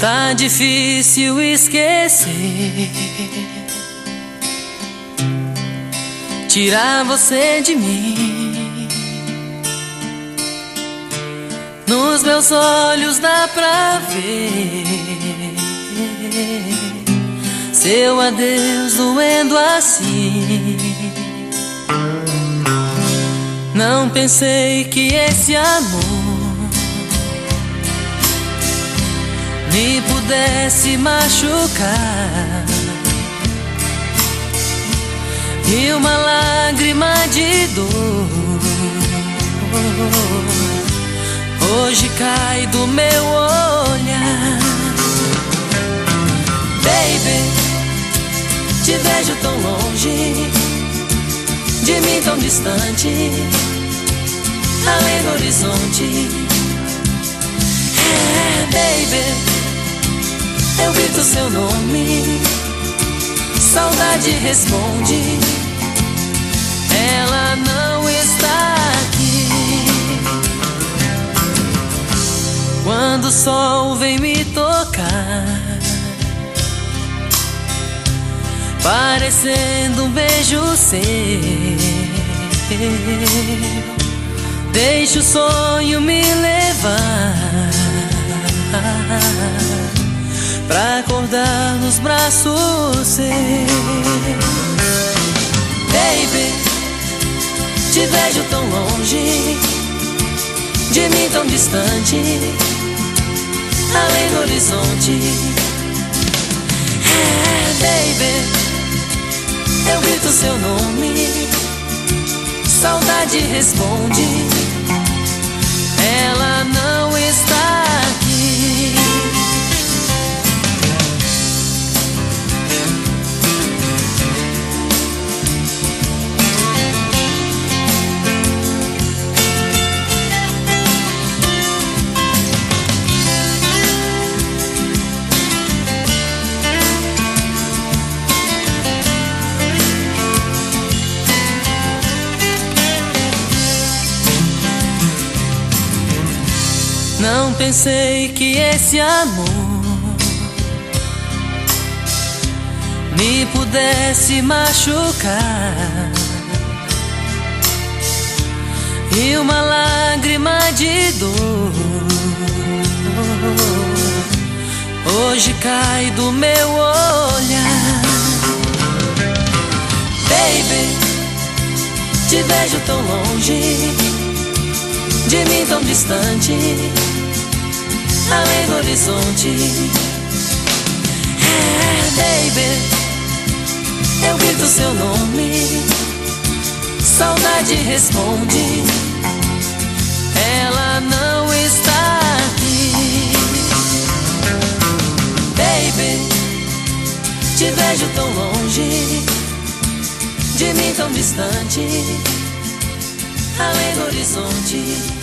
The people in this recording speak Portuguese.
Tá difícil esquecer. Tirar você de mim. Nos meus olhos dá pra ver seu adeus doendo assim. Não pensei que esse amor me pudesse machucar. E uma lágrima de dor hoje cai do meu olhar. Baby, te vejo tão longe de mim tão distante, além do horizonte. Seu nome, saudade responde. Ela não está aqui. Quando o sol vem me tocar parecendo um beijo seu. Deixa o sonho me levar pra acordar nos braços seus. Baby, te vejo tão longe, de mim tão distante, além do horizonte. É, baby eu grito seu nome, saudade responde. Não pensei que esse amor me pudesse machucar. E uma lágrima de dor hoje cai do meu olhar. Baby, te vejo tão longe de mim tão distante, além do horizonte. É, baby, eu grito seu nome, saudade responde. Ela não está aqui, baby. Te vejo tão longe, de mim tão distante, além do horizonte.